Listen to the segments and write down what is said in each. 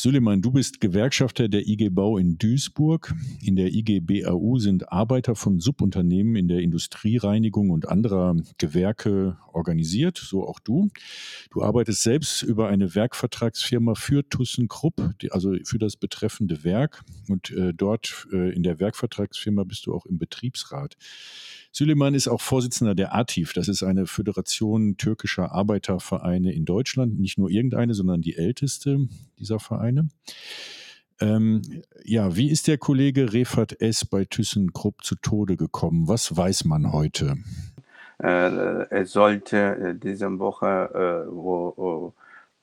Süleyman, du bist Gewerkschafter der IG Bau in Duisburg. In der IG BAU sind Arbeiter von Subunternehmen in der Industriereinigung und anderer Gewerke organisiert, so auch du. Du arbeitest selbst über eine Werkvertragsfirma für ThyssenKrupp, also für das betreffende Werk. Und äh, dort äh, in der Werkvertragsfirma bist du auch im Betriebsrat. Süleyman ist auch Vorsitzender der ATIF. Das ist eine Föderation türkischer Arbeitervereine in Deutschland. Nicht nur irgendeine, sondern die älteste dieser Vereine. Ähm, ja, wie ist der Kollege Refat S. bei ThyssenKrupp zu Tode gekommen? Was weiß man heute? Äh, es sollte äh, diese Woche, äh, wo,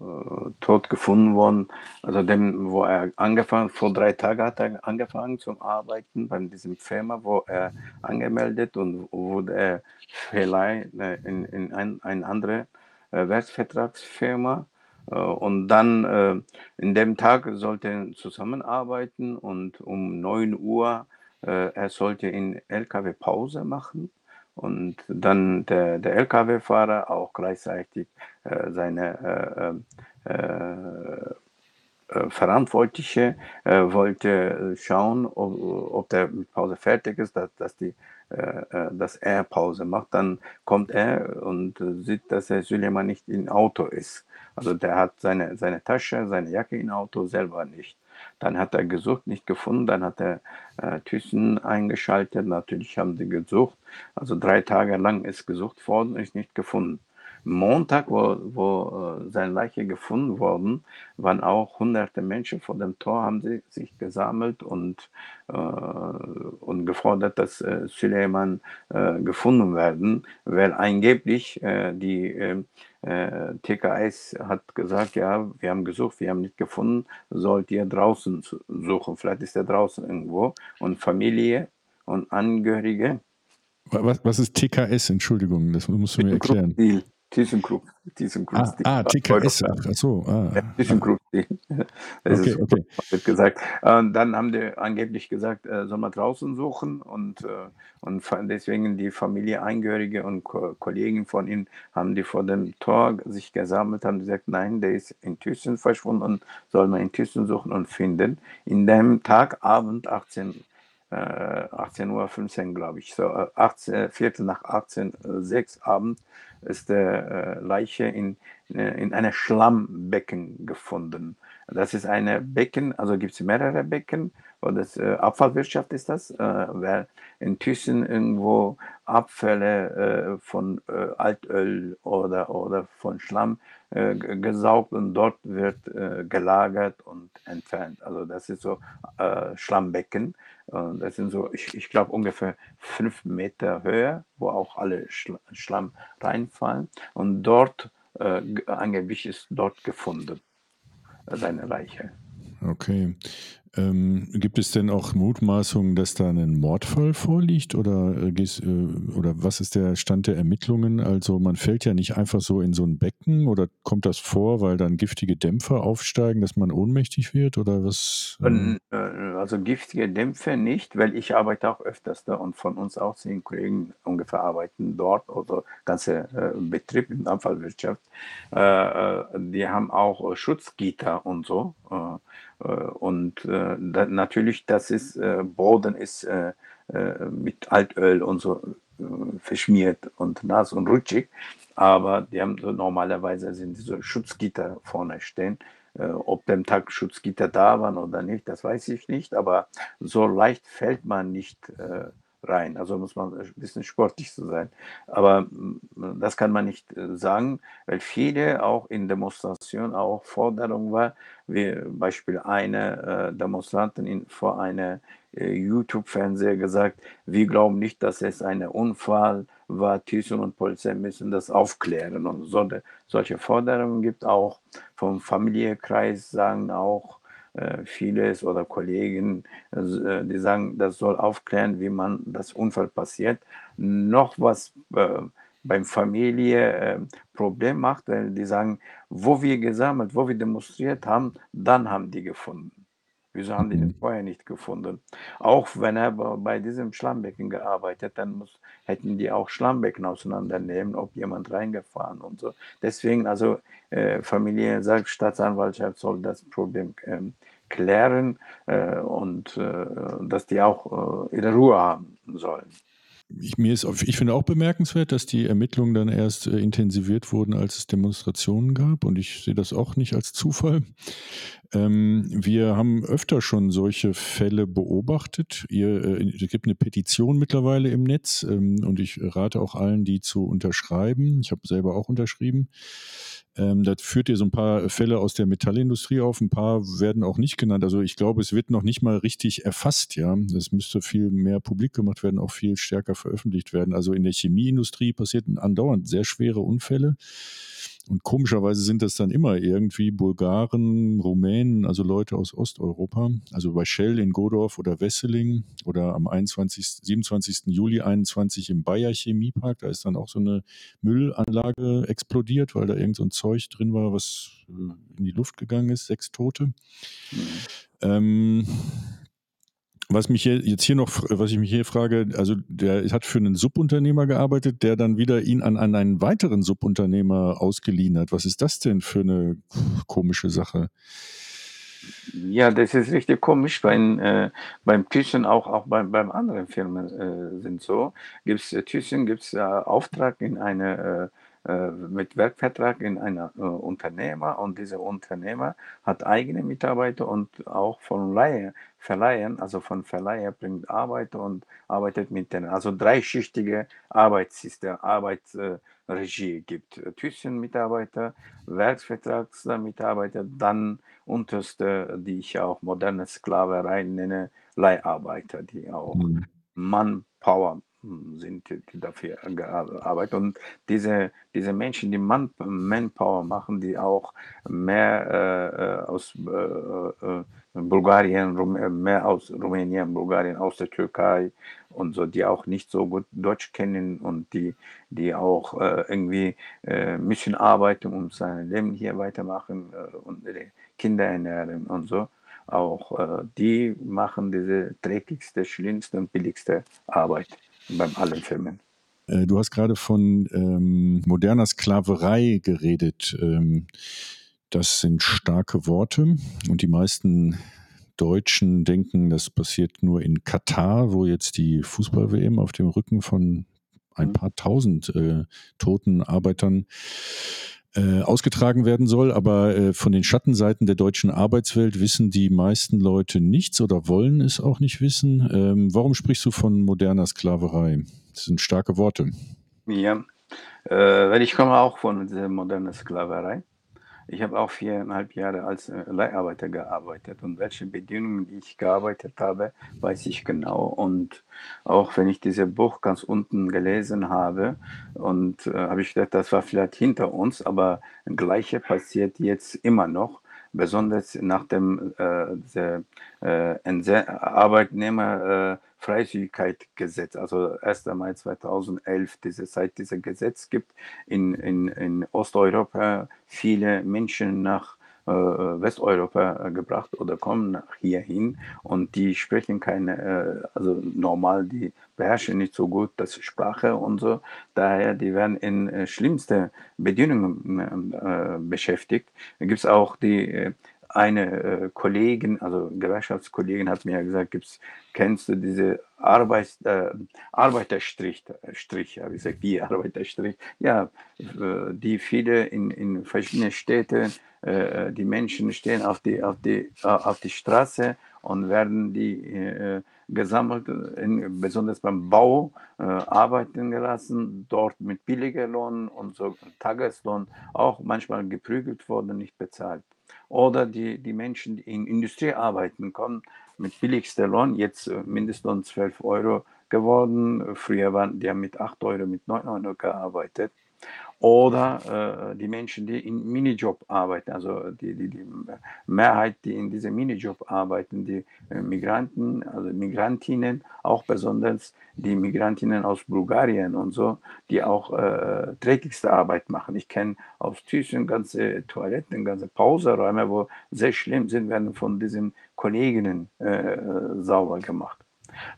äh, tot gefunden worden. Also dem, wo er angefangen, vor drei Tagen hat er angefangen zu arbeiten bei diesem Firma, wo er angemeldet und wurde er vielleicht äh, in, in ein, eine andere äh, Werksvertragsfirma. Äh, und dann äh, in dem Tag sollte zusammenarbeiten und um 9 Uhr, äh, er sollte in LKW Pause machen. Und dann der, der Lkw-Fahrer auch gleichzeitig seine Verantwortliche wollte schauen, ob, ob der mit Pause fertig ist, dass, dass, die, dass er Pause macht. Dann kommt er und sieht, dass der Süleyman nicht im Auto ist. Also der hat seine, seine Tasche, seine Jacke im Auto selber nicht. Dann hat er gesucht, nicht gefunden. Dann hat er äh, Thyssen eingeschaltet. Natürlich haben sie gesucht. Also drei Tage lang ist gesucht worden, ist nicht gefunden. Montag, wo, wo äh, seine Leiche gefunden worden, waren auch hunderte Menschen vor dem Tor, haben sie sich gesammelt und, äh, und gefordert, dass äh, Suleiman äh, gefunden werden, weil angeblich äh, die äh, äh TKS hat gesagt, ja, wir haben gesucht, wir haben nicht gefunden, sollt ihr draußen suchen, vielleicht ist er draußen irgendwo und Familie und Angehörige. Was, was ist TKS? Entschuldigung, das musst du mir erklären. Krokodil. ThyssenKrupp. ThyssenKrupp. Ah, ah TKS, ach so. Ah. Ja, ThyssenKrupp. Das okay, ist okay. wird gesagt. Und dann haben die angeblich gesagt, äh, soll man draußen suchen und, äh, und deswegen die Familie, Angehörige und Ko Kollegen von ihm haben die vor dem Tor sich gesammelt, haben gesagt, nein, der ist in Thyssen verschwunden und soll man in Thyssen suchen und finden. In dem Tag, Abend, 18 18.15 Uhr, glaube ich, so 18, Viertel nach 18, 6 Abend ist der äh, Leiche in, äh, in einer Schlammbecken gefunden. Das ist eine Becken, also gibt es mehrere Becken, und das äh, Abfallwirtschaft ist das, äh, weil in Thyssen irgendwo Abfälle äh, von äh, Altöl oder, oder von Schlamm äh, gesaugt und dort wird äh, gelagert und entfernt. Also das ist so Schlammbecken. Und das sind so, ich, ich glaube, ungefähr fünf Meter Höhe, wo auch alle Schlamm reinfallen. Und dort, angeblich ist dort gefunden, seine Leiche. Okay. Ähm, gibt es denn auch Mutmaßungen, dass da ein Mordfall vorliegt oder, äh, äh, oder was ist der Stand der Ermittlungen? Also man fällt ja nicht einfach so in so ein Becken oder kommt das vor, weil dann giftige Dämpfer aufsteigen, dass man ohnmächtig wird oder was? Ähm? Also giftige Dämpfe nicht, weil ich arbeite auch öfters da und von uns auch zehn Kollegen ungefähr arbeiten dort, also ganze äh, Betrieb in der Abfallwirtschaft. Äh, äh, die haben auch Schutzgitter und so. Äh, äh, und äh, da, natürlich, das ist, äh, Boden ist mit Altöl und so verschmiert und nass und rutschig. Aber die haben so normalerweise sind diese Schutzgitter vorne stehen. ob dem Tag Schutzgitter da waren oder nicht, das weiß ich nicht. Aber so leicht fällt man nicht rein. Also muss man ein bisschen sportlich zu sein. Aber mm, das kann man nicht äh, sagen, weil viele auch in Demonstrationen auch Forderung war, wie Beispiel eine äh, Demonstrantin in, vor einer äh, YouTube-Fernseher gesagt, wir glauben nicht, dass es ein Unfall war, Thyssen und Polizei müssen das aufklären. Und so, solche Forderungen gibt auch vom Familienkreis, sagen auch, vieles oder Kollegen, äh, die sagen, das soll aufklären, wie man das Unfall passiert. Noch was äh, beim Familie äh, Problem macht, weil die sagen, wo wir gesammelt, wo wir demonstriert haben, dann haben die gefunden. Wieso haben die den Mhm. vorher nicht gefunden? Auch wenn er bei diesem Schlammbecken gearbeitet, dann muss hätten die auch Schlammbecken auseinandernehmen, ob jemand reingefahren und so. Deswegen, also, äh, Familie sagt, Staatsanwaltschaft soll das Problem, ähm, klären, äh, und, äh, dass die auch, äh, ihre Ruhe haben sollen. Ich, mir ist, ich finde auch bemerkenswert, dass die Ermittlungen dann erst äh, intensiviert wurden, als es Demonstrationen gab. Und ich sehe das auch nicht als Zufall. Ähm, wir haben öfter schon solche Fälle beobachtet. Ihr, äh, es gibt eine Petition mittlerweile im Netz ähm, und ich rate auch allen, die zu unterschreiben. Ich habe selber auch unterschrieben. Ähm, da führt ihr so ein paar Fälle aus der Metallindustrie auf, ein paar werden auch nicht genannt. Also ich glaube, es wird noch nicht mal richtig erfasst, ja. Es müsste viel mehr publik gemacht werden, auch viel stärker veröffentlicht werden. Also in der Chemieindustrie passierten andauernd sehr schwere Unfälle. Und komischerweise sind das dann immer irgendwie Bulgaren, Rumänen, also Leute aus Osteuropa. Also bei Shell in Godorf oder Wesseling oder am 21., 27. Juli 21 im Bayer Chemiepark, da ist dann auch so eine Müllanlage explodiert, weil da irgend so ein Zeug drin war, was äh, in die Luft gegangen ist, sechs Tote. Mhm. Ähm, was mich hier, jetzt hier noch, was ich mich hier frage, also der hat für einen Subunternehmer gearbeitet, der dann wieder ihn an, an einen weiteren Subunternehmer ausgeliehen hat. Was ist das denn für eine komische Sache? Ja, das ist richtig komisch. Beim, äh, beim Thyssen, auch, auch beim, beim anderen Firmen äh, sind so. Gibt's, äh, Thyssen gibt es äh, Auftrag in eine, äh, äh, mit Werkvertrag in einer äh, Unternehmer und dieser Unternehmer hat eigene Mitarbeiter und auch von Leihe, Verleihen, also von Verleiher bringt Arbeiter und arbeitet mit denen. Also dreischichtige Arbeitssystem, Arbeitsregie gibt. Thyssen-Mitarbeiter, Werksvertragsmitarbeiter, dann unterste, die ich auch moderne Sklaverei nenne, Leiharbeiter, die auch Mhm. Manpower sind, die dafür arbeiten. Und diese, diese Menschen, die Man Manpower machen, die auch mehr äh, äh, aus äh, äh, Bulgarien, Rum äh, mehr aus Rumänien, Bulgarien, aus der Türkei und so, die auch nicht so gut Deutsch kennen und die, die auch äh, irgendwie äh, müssen arbeiten und sein Leben hier weitermachen äh, und ihre Kinder ernähren und so. Auch äh, die machen diese dreckigste, schlimmste und billigste Arbeit beim allen Firmen. Äh, Du hast gerade von ähm, moderner Sklaverei geredet. Ähm, das sind starke Worte und die meisten Deutschen denken, das passiert nur in Katar, wo jetzt die Fußball-WM auf dem Rücken von ein paar tausend äh, toten Arbeitern äh, ausgetragen werden soll. Aber äh, von den Schattenseiten der deutschen Arbeitswelt wissen die meisten Leute nichts oder wollen es auch nicht wissen. Ähm, warum sprichst du von moderner Sklaverei? Das sind starke Worte. Ja, äh, weil ich komme auch von dieser modernen Sklaverei. Ich habe auch viereinhalb Jahre als äh, Leiharbeiter gearbeitet und welche Bedingungen ich gearbeitet habe, weiß ich genau. Und auch wenn ich dieses Buch ganz unten gelesen habe und äh, habe ich gedacht, das war vielleicht hinter uns, aber das Gleiche passiert jetzt immer noch, besonders nach dem äh, äh, Arbeitnehmer äh, Freizügigkeitsgesetz, also 1. Mai 2011, diese seit dieser Gesetz gibt in, in, in Osteuropa viele Menschen nach Westeuropa äh, gebracht oder kommen hierhin und die sprechen keine, äh, also normal, die beherrschen nicht so gut das Sprache und so. Daher, die werden in äh, schlimmste Bedingungen äh, beschäftigt. Da gibt es auch die äh, eine äh, Kollegin, also Gewerkschaftskollegin hat mir gesagt, gibt's, kennst du diese Arbeits, äh, Arbeiterstrich, Strich, habe ich gesagt, wie Arbeiterstrich? Ja, äh, die viele in, in verschiedenen Städten, äh, die Menschen stehen auf die, auf die, äh, auf die Straße und werden die äh, gesammelt, in, besonders beim Bau arbeiten gelassen, dort mit billiger Lohn und so Tageslohn auch manchmal geprügelt worden, nicht bezahlt. Oder die, die Menschen, die in Industrie arbeiten, kommen mit billigster Lohn, jetzt äh, Mindestlohn 12 Euro geworden. Früher waren die mit 8 Euro, mit 9 Euro gearbeitet. Oder äh, die Menschen, die in Minijob arbeiten, also die, die, die Mehrheit, die in diesem Minijob arbeiten, die äh, Migranten, also Migrantinnen, auch besonders die Migrantinnen aus Bulgarien und so, die auch äh, dreckigste Arbeit machen. Ich kenne aus Thyssen ganze Toiletten, ganze Pauseräume, wo sehr schlimm sind, werden von diesen Kolleginnen äh, sauber gemacht.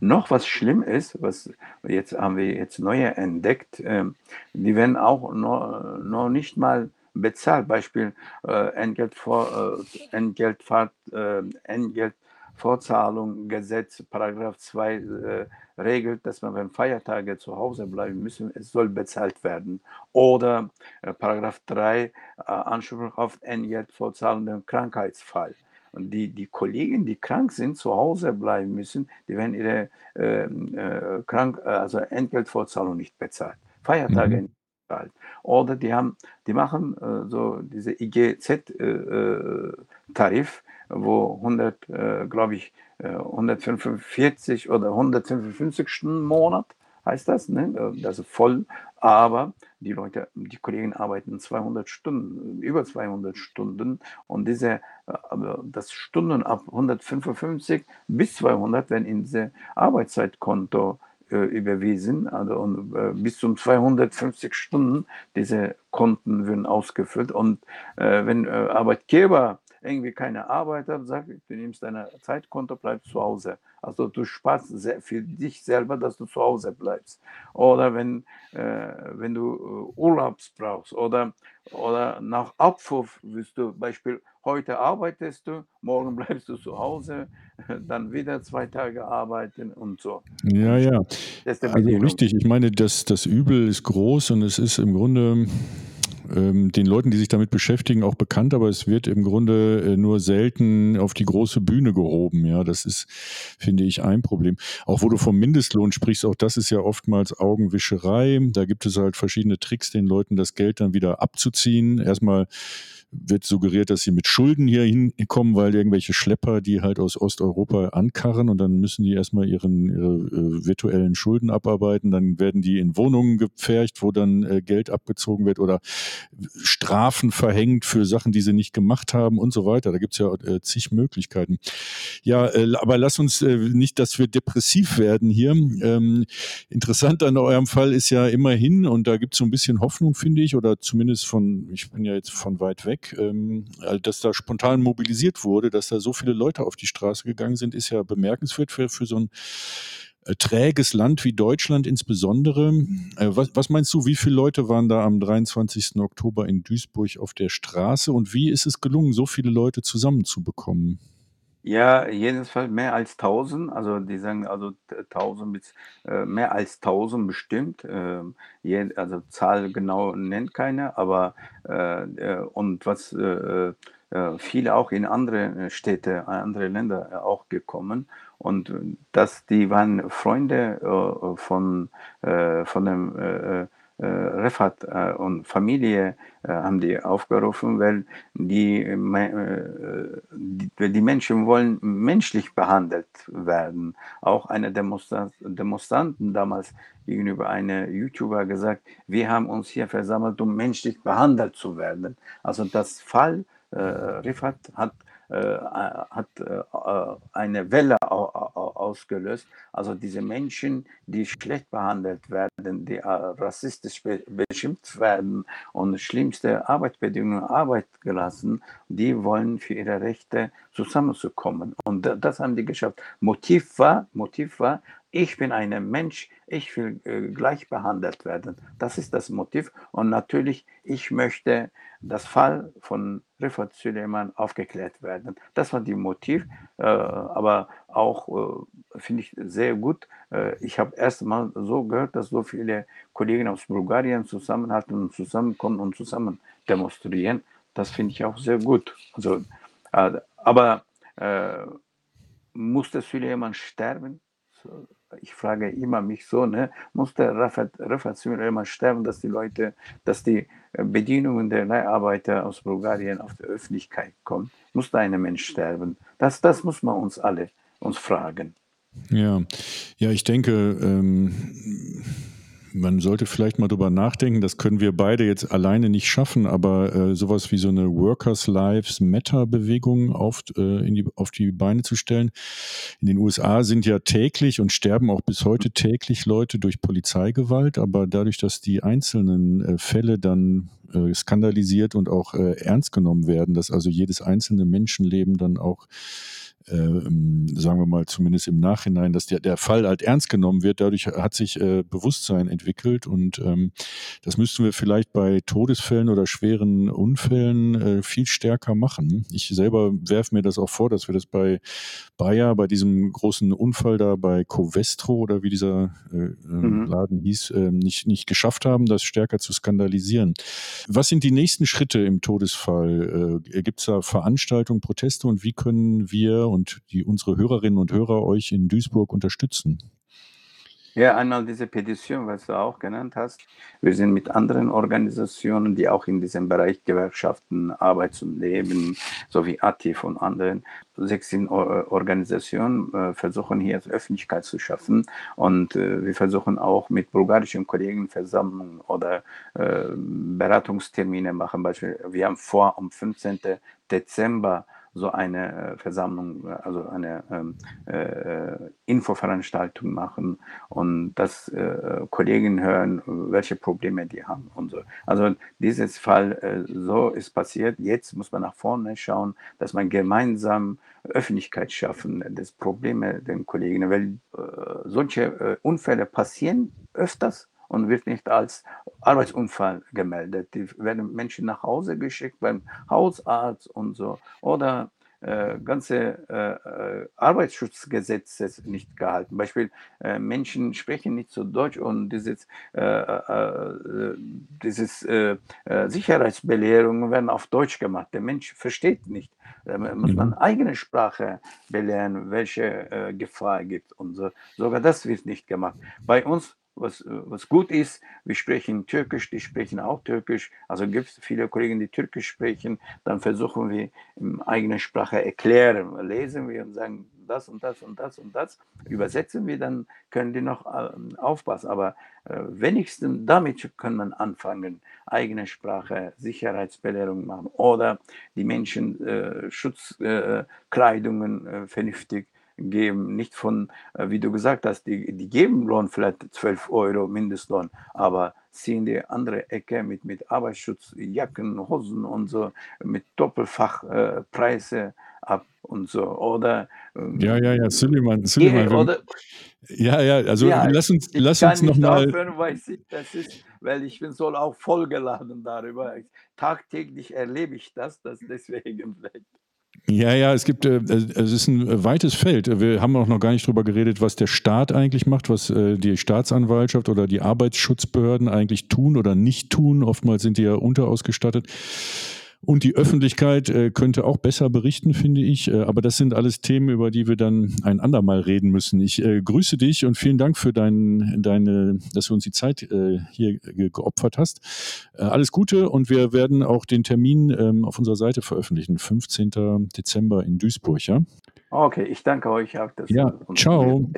Noch was schlimm ist, was jetzt haben wir jetzt neue entdeckt, äh, die werden auch noch, noch nicht mal bezahlt. Beispiel äh, Entgelt vor, äh, Entgeltfahrt, äh, Entgeltvorzahlung Gesetz, Paragraph 2 äh, regelt, dass man, wenn Feiertage zu Hause bleiben müssen, es soll bezahlt werden. Oder äh, Paragraph 3 äh, Anspruch auf Entgeltvorzahlung im Krankheitsfall. Die, die Kollegen, die krank sind, zu Hause bleiben müssen, die werden ihre äh, äh, krank, äh, also Entgeltvorzahlung nicht bezahlt. Feiertage mhm. nicht bezahlt. Oder die haben, die machen äh, so diese IGZ-Tarif, äh, äh, wo 100, glaube ich, 145 oder 155 Stunden im Monat heißt das, ne? also voll, aber die Leute, die Kollegen arbeiten 200 Stunden, über 200 Stunden und diese, das Stunden ab 155 bis 200 werden in diese Arbeitszeitkonto äh, überwiesen, also und, äh, bis zum 250 Stunden diese Konten werden ausgefüllt. Und äh, wenn äh, Arbeitgeber irgendwie keine Arbeit hat, sagt, du nimmst deine Zeitkonto, bleibst zu Hause. Also du sparst für dich selber, dass du zu Hause bleibst. Oder wenn, äh, wenn du äh, Urlaubs brauchst oder, oder nach Abwurf wirst du, Beispiel, heute arbeitest du, morgen bleibst du zu Hause, dann wieder zwei Tage arbeiten und so. Ja, ja. also richtig, ich meine, das, das Übel ist groß und es ist im Grunde ähm, den Leuten, die sich damit beschäftigen, auch bekannt, aber es wird im Grunde äh, nur selten auf die große Bühne gehoben. Ja, das ist, finde ich, ein Problem. Auch wo du vom Mindestlohn sprichst, auch das ist ja oftmals Augenwischerei. Da gibt es halt verschiedene Tricks, den Leuten das Geld dann wieder abzuziehen. Erstmal wird suggeriert, dass sie mit Schulden hier hinkommen, weil irgendwelche Schlepper, die halt aus Osteuropa ankarren und dann müssen die erstmal ihren, ihre äh, virtuellen Schulden abarbeiten. Dann werden die in Wohnungen gepfercht, wo dann äh, Geld abgezogen wird oder Strafen verhängt für Sachen, die sie nicht gemacht haben und so weiter. Da gibt's ja äh, zig Möglichkeiten. Ja, äh, aber lass uns äh, nicht, dass wir depressiv werden hier. Ähm, interessant an eurem Fall ist ja immerhin, und da gibt's so ein bisschen Hoffnung, finde ich, oder zumindest von, ich bin ja jetzt von weit weg, weg, ähm, dass da spontan mobilisiert wurde, dass da so viele Leute auf die Straße gegangen sind, ist ja bemerkenswert für, für so ein äh, träges Land wie Deutschland insbesondere. Äh, was, was, meinst du, wie viele Leute waren da am 23. Oktober in Duisburg auf der Straße und wie ist es gelungen, so viele Leute zusammenzubekommen? Ja, jedenfalls mehr als 1000, also die sagen also 1000 bis äh, mehr als 1000 bestimmt. Äh, je, also Zahl genau nennt keiner, aber äh, äh und was äh, äh, viele auch in andere Städte, andere Länder auch gekommen und das, die waren Freunde von von dem äh, Refat äh, und Familie äh, haben die aufgerufen, weil die, äh, die, Menschen wollen menschlich behandelt werden. Auch eine Demonstranten damals gegenüber einer YouTuber gesagt, wir haben uns hier versammelt, um menschlich behandelt zu werden. Also das Fall äh, Rifat hat äh, hat äh, eine Welle ausgelöst. Also diese Menschen, die schlecht behandelt werden, die äh, rassistisch beschimpft werden und schlimmste Arbeitsbedingungen Arbeit gelassen, die wollen für ihre Rechte zusammenzukommen. Und das haben die geschafft. Motiv war, Motiv war, ich bin ein Mensch, ich will äh, gleich behandelt werden. Das ist das Motiv. Und natürlich, ich möchte das Fall von Rifat Süleyman aufgeklärt werden. Das war die Motiv, äh, aber auch äh, finde ich sehr gut. Äh, ich habe erst mal so gehört, dass so viele Kollegen aus Bulgarien zusammenhalten und zusammenkommen und zusammen demonstrieren. Das finde ich auch sehr gut. Also, äh, aber äh, musste Süleyman sterben? Ich frage immer mich so, ne, musste Rafat, Rafat immer sterben, dass die Leute, dass die äh, Bedienungen der Leiharbeiter aus Bulgarien auf die Öffentlichkeit kommen? Musste ein Mensch sterben? Das, das muss man uns alle uns fragen. Ja, ja, ich denke, ähm, man sollte vielleicht mal drüber nachdenken, das können wir beide jetzt alleine nicht schaffen, aber äh, sowas wie so eine Workers Lives Matter Bewegung auf, äh, in die, auf die Beine zu stellen. In den USA sind ja täglich und sterben auch bis heute täglich Leute durch Polizeigewalt, aber dadurch, dass die einzelnen äh, Fälle dann äh, skandalisiert und auch äh, ernst genommen werden, dass also jedes einzelne Menschenleben dann auch sagen wir mal zumindest im Nachhinein, dass der, der Fall halt ernst genommen wird. Dadurch hat sich äh, Bewusstsein entwickelt und ähm, das müssten wir vielleicht bei Todesfällen oder schweren Unfällen äh, viel stärker machen. Ich selber werfe mir das auch vor, dass wir das bei Bayer, bei diesem großen Unfall da bei Covestro oder wie dieser äh, äh mhm. Laden hieß, äh, nicht, nicht geschafft haben, das stärker zu skandalisieren. Was sind die nächsten Schritte im Todesfall? Äh, Gibt es da Veranstaltungen, Proteste und wie können wir und die unsere Hörerinnen und Hörer euch in Duisburg unterstützen? Ja, einmal diese Petition, was du auch genannt hast. Wir sind mit anderen Organisationen, die auch in diesem Bereich Gewerkschaften, Arbeits- und Leben sowie ATIF und anderen, 16 Organisationen äh, versuchen hier Öffentlichkeit zu schaffen. Und äh, wir versuchen auch mit bulgarischen Kollegen Versammlungen oder äh, Beratungstermine machen. Beispiel, wir haben vor, am 15. Dezember so eine äh, Versammlung, also eine ähm, äh, Infoveranstaltung machen und dass äh, Kollegen hören, welche Probleme die haben und so. Also dieses Fall, äh, so ist passiert. Jetzt muss man nach vorne schauen, dass man gemeinsam Öffentlichkeit schaffen, das Probleme den Kollegen, weil äh, solche äh, Unfälle passieren öfters und wird nicht als Arbeitsunfall gemeldet. Die werden Menschen nach Hause geschickt beim Hausarzt und so. Oder äh, ganze äh, äh Arbeitsschutzgesetze nicht gehalten. Beispiel, äh, Menschen sprechen nicht so Deutsch und dieses, äh, dieses Sicherheitsbelehrungen werden auf Deutsch gemacht. Der Mensch versteht nicht. Da muss man mhm. eigene Sprache belehren, welche Gefahr gibt und so. Sogar das wird nicht gemacht. Bei uns was, was gut ist. Wir sprechen Türkisch, die sprechen auch Türkisch. Also gibt es viele Kollegen, die Türkisch sprechen. Dann versuchen wir in eigener Sprache erklären. Lesen wir und sagen das und das und das und das. Übersetzen wir, dann können die noch äh, aufpassen. Aber äh, wenigstens damit kann man anfangen, eigene Sprache, Sicherheitsbelehrung machen oder die Menschen äh, Schutzkleidungen äh, vernünftig geben, nicht von, äh, wie du gesagt hast, die, die geben Lohn vielleicht 12 Euro Mindestlohn, aber ziehen die andere Ecke mit, mit Arbeitsschutzjacken, Hosen und so, mit Doppelfachpreise äh, ab und so. Oder ähm, ja, ja, ja, Suleiman. Oder, ja, ja, also ja, lass uns, ich lass uns nochmal. Weil, weil ich bin so auch vollgeladen darüber. Tagtäglich erlebe ich das, das deswegen vielleicht. Ja, ja, es gibt, äh, es ist ein weites Feld. Wir haben auch noch gar nicht drüber geredet, was der Staat eigentlich macht, was äh, die Staatsanwaltschaft oder die Arbeitsschutzbehörden eigentlich tun oder nicht tun. Oftmals sind die ja unterausgestattet. Und die Öffentlichkeit äh, könnte auch besser berichten, finde ich. Äh, aber das sind alles Themen, über die wir dann ein andermal reden müssen. Ich äh, grüße dich und vielen Dank für dein, deine, dass du uns die Zeit äh, hier geopfert hast. Äh, alles Gute und wir werden auch den Termin ähm, auf unserer Seite veröffentlichen, 15. Dezember in Duisburg. Ja? Okay, ich danke euch auch. ja, ciao.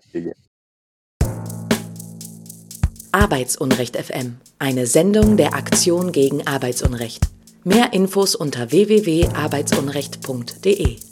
Arbeitsunrecht FM, eine Sendung der Aktion gegen Arbeitsunrecht. Mehr Infos unter www.arbeitsunrecht.de